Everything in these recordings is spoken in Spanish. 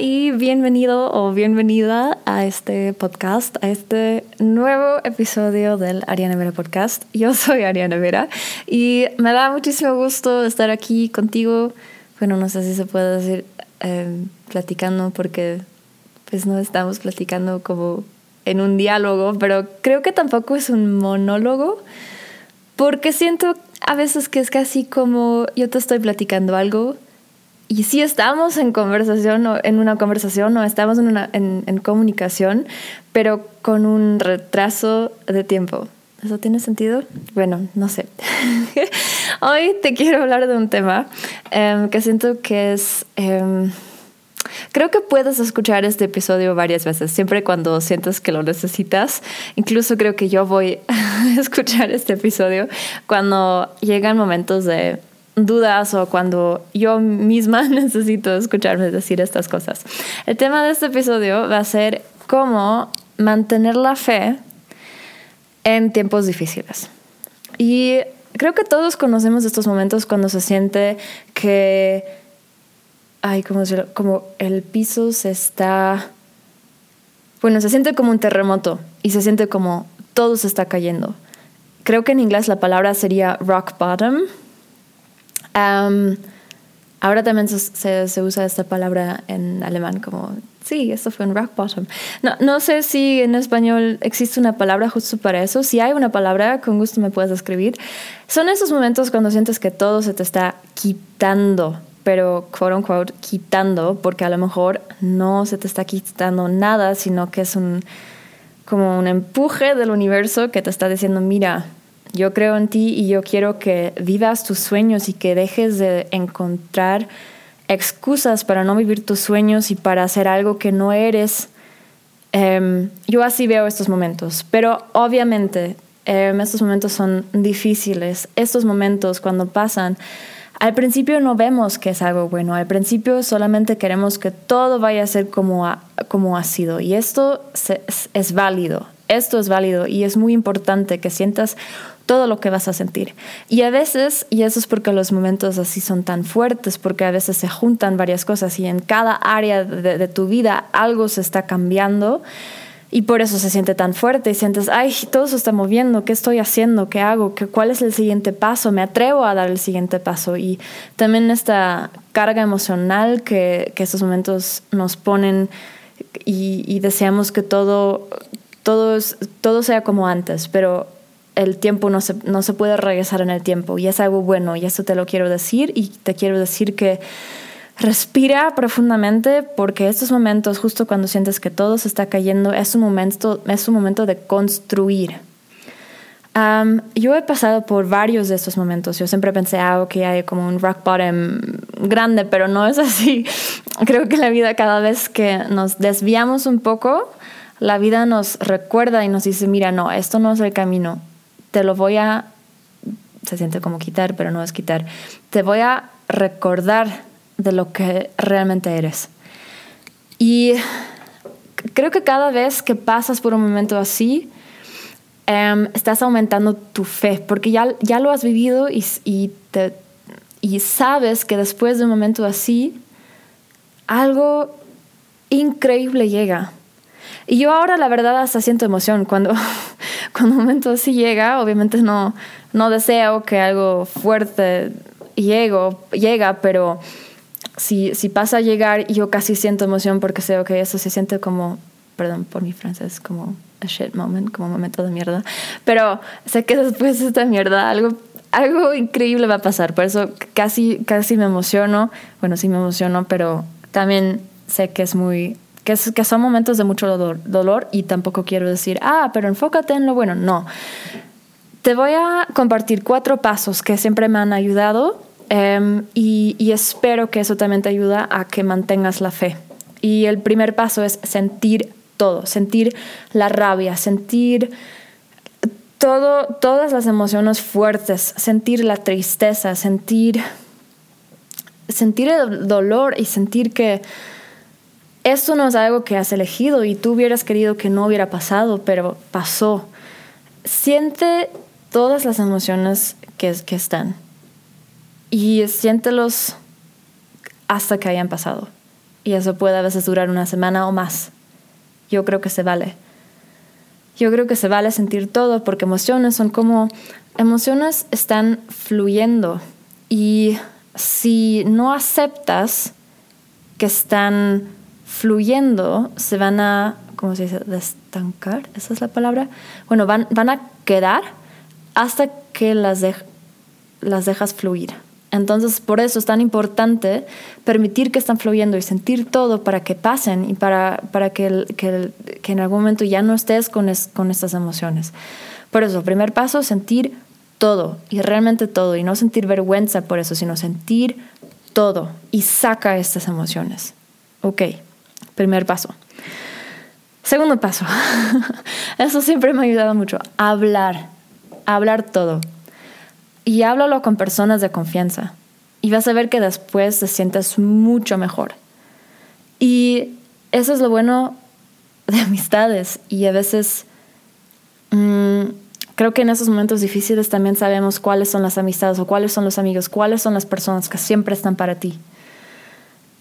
Y bienvenido o bienvenida a este podcast, a este nuevo episodio del Ariana Vera Podcast. Yo soy Ariana Vera y me da muchísimo gusto estar aquí contigo. Bueno, no sé si se puede decir em, platicando porque pues no estamos platicando como en un diálogo, pero creo que tampoco es un monólogo porque siento a veces que es casi como yo te estoy platicando algo y sí estamos en conversación o en una conversación o estamos en, una, en, en, comunicación, pero con un retraso de tiempo. ¿Eso tiene sentido? Bueno, no sé. Hoy te quiero hablar de un tema um, que siento que es... Um, Creo que puedes escuchar este episodio varias veces, siempre cuando sientes que lo necesitas. Incluso creo que yo voy a escuchar este episodio cuando llegan momentos de dudas o cuando yo misma necesito escucharme decir estas cosas. El tema de este episodio va a ser cómo mantener la fe en tiempos difíciles. Y creo que todos conocemos estos momentos cuando se siente que, ay, como, como el piso se está, bueno, se siente como un terremoto y se siente como todo se está cayendo. Creo que en inglés la palabra sería rock bottom Um, ahora también se, se, usa esta palabra en alemán como, sí, esto fue un rock bottom. No, no sé si en español existe una palabra justo para eso. Si hay una palabra, con gusto me puedes escribir. Son esos momentos cuando sientes que todo se te está quitando pero quote unquote quitando, porque a lo mejor no se te está quitando nada, sino que es un como un empuje del universo que te está diciendo, mira, yo creo en ti y yo quiero que vivas tus sueños y que dejes de encontrar excusas para no vivir tus sueños y para hacer algo que no eres. Um, yo así veo estos momentos, pero obviamente um, estos momentos son difíciles. Estos momentos cuando pasan, al principio no vemos que es algo bueno, al principio solamente queremos que todo vaya a ser como ha, como ha sido y esto se, es válido, esto es válido y es muy importante que sientas todo lo que vas a sentir. Y a veces, y eso es porque los momentos así son tan fuertes, porque a veces se juntan varias cosas y en cada área de, tu vida algo se está cambiando y por eso se siente tan fuerte y sientes, ay, todo se está moviendo, ¿qué estoy haciendo? ¿Qué hago? ¿Qué, ¿Cuál es el siguiente paso? Me atrevo a dar el siguiente paso. Y también esta carga emocional que, que estos momentos nos ponen y, deseamos que todo, todo, todo sea como antes, pero el tiempo no se, no se puede regresar en el tiempo y es algo bueno y eso te lo quiero decir y te quiero decir que respira profundamente porque estos momentos, justo cuando sientes que todo se está cayendo, es un momento, es un momento de construir. yo he pasado por varios de estos momentos. Yo siempre pensé, ah, que hay como un rock bottom grande, pero no es así. Creo que la vida cada vez que nos desviamos un poco, la vida nos recuerda y nos dice, mira, no, esto no es el camino te lo voy a, se siente como quitar, pero no es quitar, te voy a recordar de lo que realmente eres. Y creo que cada vez que pasas por un momento así, em, estás aumentando tu fe, porque ya, ya lo has vivido y, y, sabes que después de un momento así, algo increíble llega. Y yo ahora la verdad hasta siento emoción cuando, cuando un momento así llega, obviamente no, no deseo que algo fuerte llegue, llega, pero si, si pasa a llegar, yo casi siento emoción porque sé que eso se siente como, perdón por mi francés, como a shit moment, como momento de mierda, pero sé que después de esta mierda algo algo increíble va a pasar, por eso casi, casi me emociono, bueno, sí me emociono, pero también sé que es muy que, que son momentos de mucho dolor, dolor y tampoco quiero decir, ah, pero enfócate en lo bueno, no. Te voy a compartir cuatro pasos que siempre me han ayudado um, y, y espero que eso también te ayuda a que mantengas la fe. Y el primer paso es sentir todo, sentir la rabia, sentir todo, todas las emociones fuertes, sentir la tristeza, sentir, sentir el dolor y sentir que esto no es algo que has elegido y tú hubieras querido que no hubiera pasado, pero pasó. Siente todas las emociones que, que están y siéntelos hasta que hayan pasado. y eso puede a veces durar una semana o más. Yo creo que se vale. Yo creo que se vale sentir todo porque emociones son como emociones están fluyendo y si no aceptas que están fluyendo, se van a, ¿cómo se dice? Destancar, esa es la palabra. Bueno, van, van a quedar hasta que las, las dejas fluir. Entonces, por eso es tan importante permitir que están fluyendo y sentir todo para que pasen y para, para que, que, que, en algún momento ya no estés con, con estas emociones. Por eso, primer paso, sentir todo y realmente todo y no sentir vergüenza por eso, sino sentir todo y saca estas emociones. Ok, primer paso. Segundo paso, eso siempre me ha ayudado mucho, hablar, hablar todo y háblalo con personas de confianza y vas a ver que después te sientes mucho mejor. Y eso es lo bueno de amistades y a veces mm, creo que en esos momentos difíciles también sabemos cuáles son las amistades o cuáles son los amigos, cuáles son las personas que siempre están para ti.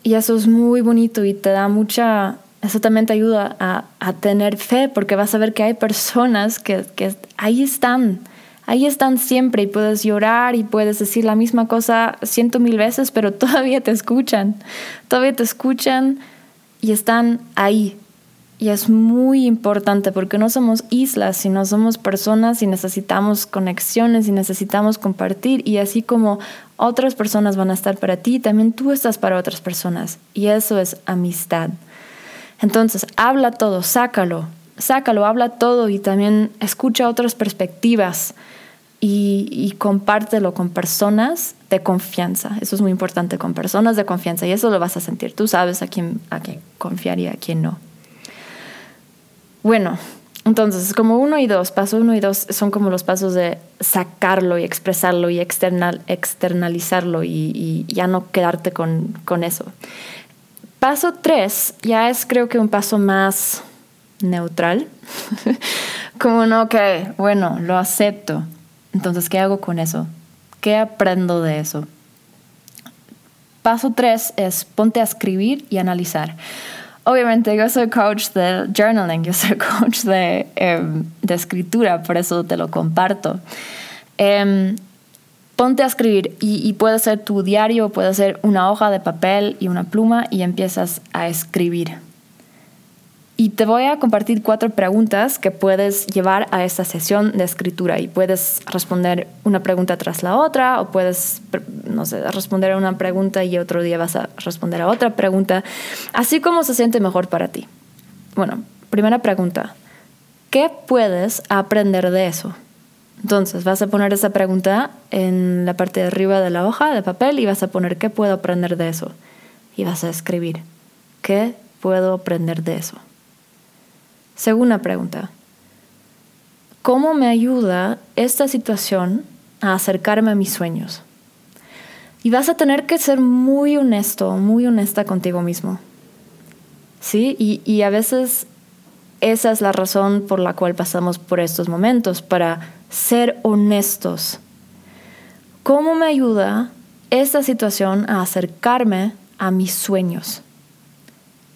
Y eso es muy bonito y te da mucha, eso también te ayuda a, a tener fe porque vas a ver que hay personas que, que ahí están ahí están siempre y puedes llorar y puedes decir la misma cosa ciento mil veces, pero todavía te escuchan, todavía te escuchan y están ahí. Y es muy importante porque no somos islas, sino somos personas y necesitamos conexiones y necesitamos compartir. Y así como otras personas van a estar para ti, también tú estás para otras personas. Y eso es amistad. Entonces, habla todo, sácalo, sácalo, habla todo y también escucha otras perspectivas y, compártelo con personas de confianza. Eso es muy importante, con personas de confianza y eso lo vas a sentir. Tú sabes a quién, a quién confiar y a quién no. Bueno, entonces, como uno y dos, paso uno y dos son como los pasos de sacarlo y expresarlo y external, externalizarlo y, y ya no quedarte con, con eso. Paso tres ya es creo que un paso más neutral. como no, que, bueno, lo acepto. Entonces, ¿qué hago con eso? ¿Qué aprendo de eso? Paso tres es ponte a escribir y analizar. Obviamente yo soy coach de journaling, yo soy coach de, em, de escritura, por eso te lo comparto. Em, ponte a escribir y, y, puede ser tu diario, puede ser una hoja de papel y una pluma y empiezas a escribir. Y te voy a compartir cuatro preguntas que puedes llevar a esta sesión de escritura y puedes responder una pregunta tras la otra o puedes, no sé, responder a una pregunta y otro día vas a responder a otra pregunta, así como se siente mejor para ti. Bueno, primera pregunta, ¿qué puedes aprender de eso? Entonces vas a poner esa pregunta en la parte de arriba de la hoja de papel y vas a poner ¿qué puedo aprender de eso? Y vas a escribir ¿qué puedo aprender de eso? Segunda pregunta. ¿Cómo me ayuda esta situación a acercarme a mis sueños? Y vas a tener que ser muy honesto, muy honesta contigo mismo. ¿Sí? Y, a veces esa es la razón por la cual pasamos por estos momentos, para ser honestos. ¿Cómo me ayuda esta situación a acercarme a mis sueños?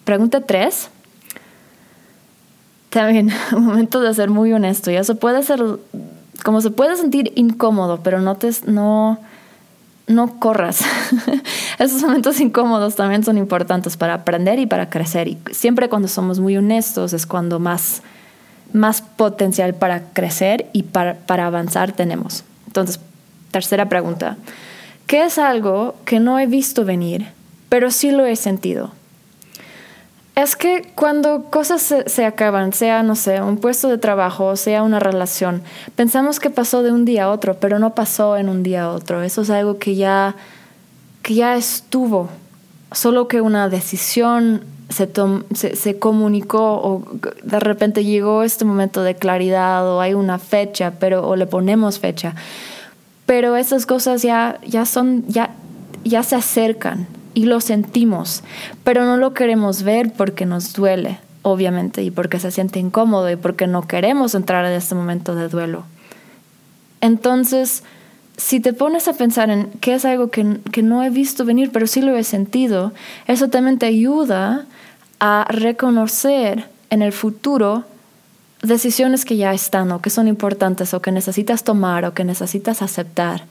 Pregunta tres también un momento de ser muy honesto. Y eso puede ser, como se puede sentir incómodo, pero no te, no, no corras. Esos momentos incómodos también son importantes para aprender y para crecer. Y siempre cuando somos muy honestos es cuando más, más potencial para crecer y para, para avanzar tenemos. Entonces, tercera pregunta. ¿Qué es algo que no he visto venir, pero sí lo he sentido? Es que cuando cosas se, acaban, sea, no sé, un puesto de trabajo, sea una relación, pensamos que pasó de un día a otro, pero no pasó en un día a otro. Eso es algo que ya, que ya estuvo. Solo que una decisión se, se, se, comunicó o de repente llegó este momento de claridad o hay una fecha, pero o le ponemos fecha. Pero esas cosas ya, ya son, ya, ya se acercan y lo sentimos, pero no lo queremos ver porque nos duele, obviamente, y porque se siente incómodo y porque no queremos entrar en este momento de duelo. Entonces, si te pones a pensar en qué es algo que, que no he visto venir, pero sí lo he sentido, eso también te ayuda a reconocer en el futuro decisiones que ya están o que son importantes o que necesitas tomar o que necesitas aceptar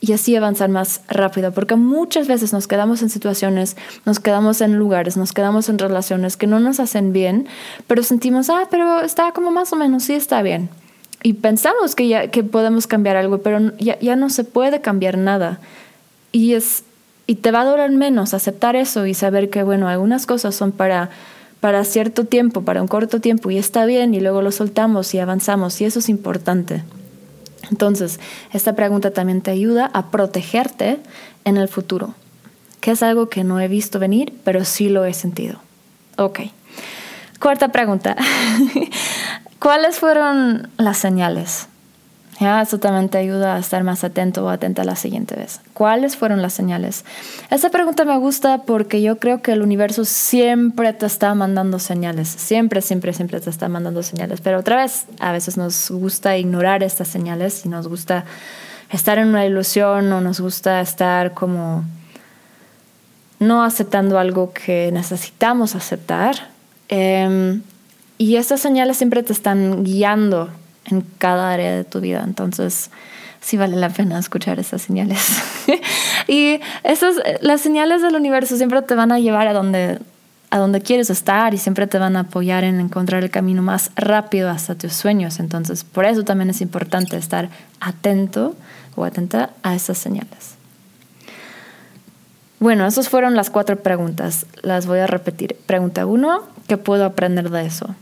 y así avanzar más rápido, porque muchas veces nos quedamos en situaciones, nos quedamos en lugares, nos quedamos en relaciones que no nos hacen bien, pero sentimos, ah, pero está como más o menos, sí está bien. Y pensamos que, ya, que podemos cambiar algo, pero ya, ya no se puede cambiar nada. Y, es, y te va a doler menos aceptar eso y saber que, bueno, algunas cosas son para para cierto tiempo, para un corto tiempo, y está bien, y luego lo soltamos y avanzamos, y eso es importante. Entonces, esta pregunta también te ayuda a protegerte en el futuro, que es algo que no he visto venir, pero sí lo he sentido. Ok. Cuarta pregunta. ¿Cuáles fueron las señales? Ya, eso también te ayuda a estar más atento o atenta la siguiente vez. ¿Cuáles fueron las señales? Esta pregunta me gusta porque yo creo que el universo siempre te está mandando señales. Siempre, siempre, siempre te está mandando señales. Pero otra vez, a veces nos gusta ignorar estas señales y nos gusta estar en una ilusión o nos gusta estar como no aceptando algo que necesitamos aceptar. Em, y estas señales siempre te están guiando en cada área de tu vida. Entonces, sí vale la pena escuchar esas señales. y esas, las señales del universo siempre te van a llevar a donde, a donde quieres estar y siempre te van a apoyar en encontrar el camino más rápido hasta tus sueños. Entonces, por eso también es importante estar atento o atenta a esas señales. Bueno, esas fueron las cuatro preguntas. Las voy a repetir. Pregunta uno, ¿qué puedo aprender de eso?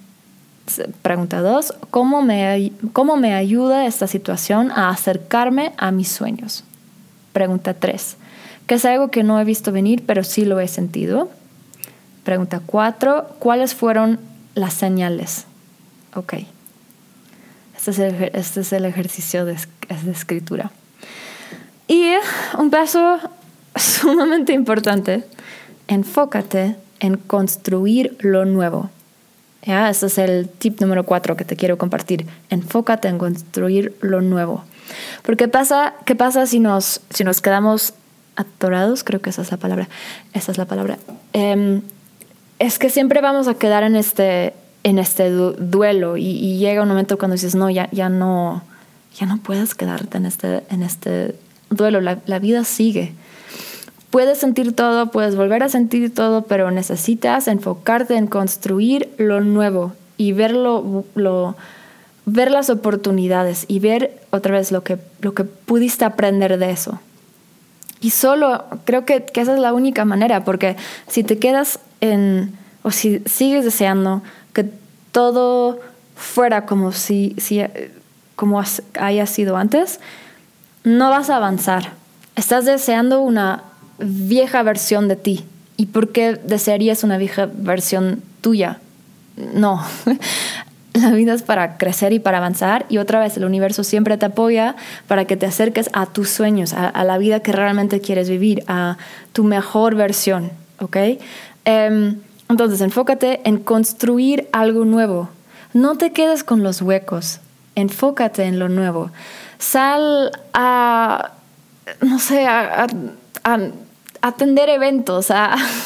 Pregunta dos, ¿cómo me, ¿cómo me ayuda esta situación a acercarme a mis sueños? Pregunta tres, ¿qué es algo que no he visto venir pero sí lo he sentido? Pregunta cuatro, ¿cuáles fueron las señales? Ok. Este es el, este es el ejercicio de, de escritura. Y un paso sumamente importante, enfócate en construir lo nuevo. ¿Ya? Es el tip número cuatro que te quiero compartir. Enfócate en construir lo nuevo. Porque pasa, ¿qué pasa si nos, si nos quedamos atorados? Creo que esa es la palabra. Esa es la palabra. Em, es que siempre vamos a quedar en este, en este duelo y, llega un momento cuando dices, no, ya, ya no, ya no puedes quedarte en este, en este duelo. La vida sigue Puedes sentir todo, puedes volver a sentir todo, pero necesitas enfocarte en construir lo nuevo y ver, ver las oportunidades y ver otra vez lo que, lo que pudiste aprender de eso. Y solo creo que, que esa es la única manera, porque si te quedas en, o si sigues deseando que todo fuera como si, si como haya sido antes, no vas a avanzar. Estás deseando una vieja versión de ti. ¿Y por qué desearías una vieja versión tuya? No. La vida es para crecer y para avanzar y otra vez el universo siempre te apoya para que te acerques a tus sueños, a, la vida que realmente quieres vivir, a tu mejor versión, ¿ok? Em, entonces enfócate en construir algo nuevo. No te quedes con los huecos, enfócate en lo nuevo. Sal a, no sé, a atender eventos,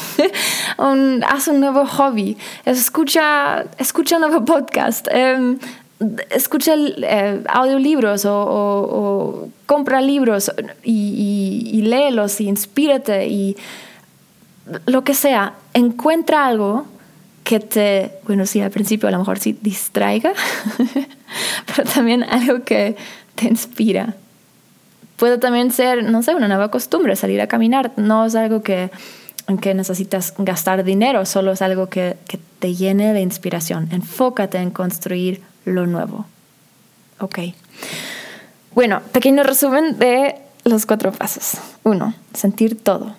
un, haz un nuevo hobby, escucha, escucha un nuevo podcast, em, escucha eh, audiolibros o, compra libros y, y, léelos y inspírate y lo que sea, encuentra algo que te, bueno, sí, al principio a lo mejor sí distraiga, pero también algo que te inspira puede también ser, no sé, una nueva costumbre, salir a caminar. No es algo que, que necesitas gastar dinero, solo es algo que, que te llene de inspiración. Enfócate en construir lo nuevo. Ok. Bueno, pequeño resumen de los cuatro pasos. Uno, sentir todo.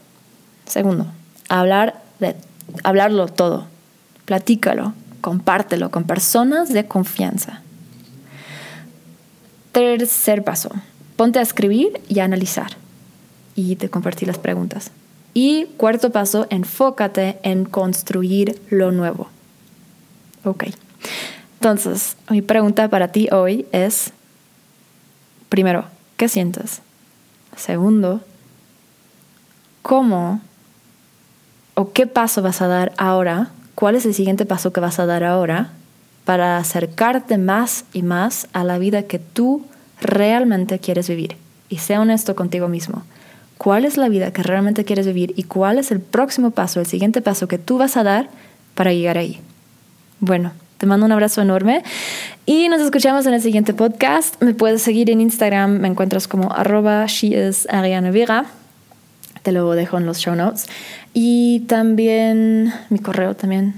Segundo, hablar de, hablarlo todo. Platícalo, compártelo con personas de confianza. Tercer paso, ponte a escribir y a analizar. Y te compartí las preguntas. Y cuarto paso, enfócate en construir lo nuevo. Ok. Entonces, mi pregunta para ti hoy es, primero, ¿qué sientes? Segundo, ¿cómo o qué paso vas a dar ahora? ¿Cuál es el siguiente paso que vas a dar ahora para acercarte más y más a la vida que tú realmente quieres vivir? Y sea honesto contigo mismo. ¿Cuál es la vida que realmente quieres vivir y cuál es el próximo paso, el siguiente paso que tú vas a dar para llegar ahí? Bueno, te mando un abrazo enorme y nos escuchamos en el siguiente podcast. Me puedes seguir en Instagram, me encuentras como arroba. Te lo dejo en los show notes. Y también mi correo también.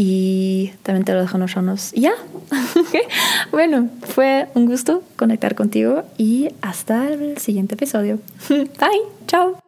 Y también te lo dejo en los. Y ya. bueno, fue un gusto conectar contigo y hasta el siguiente episodio. Bye. Chao.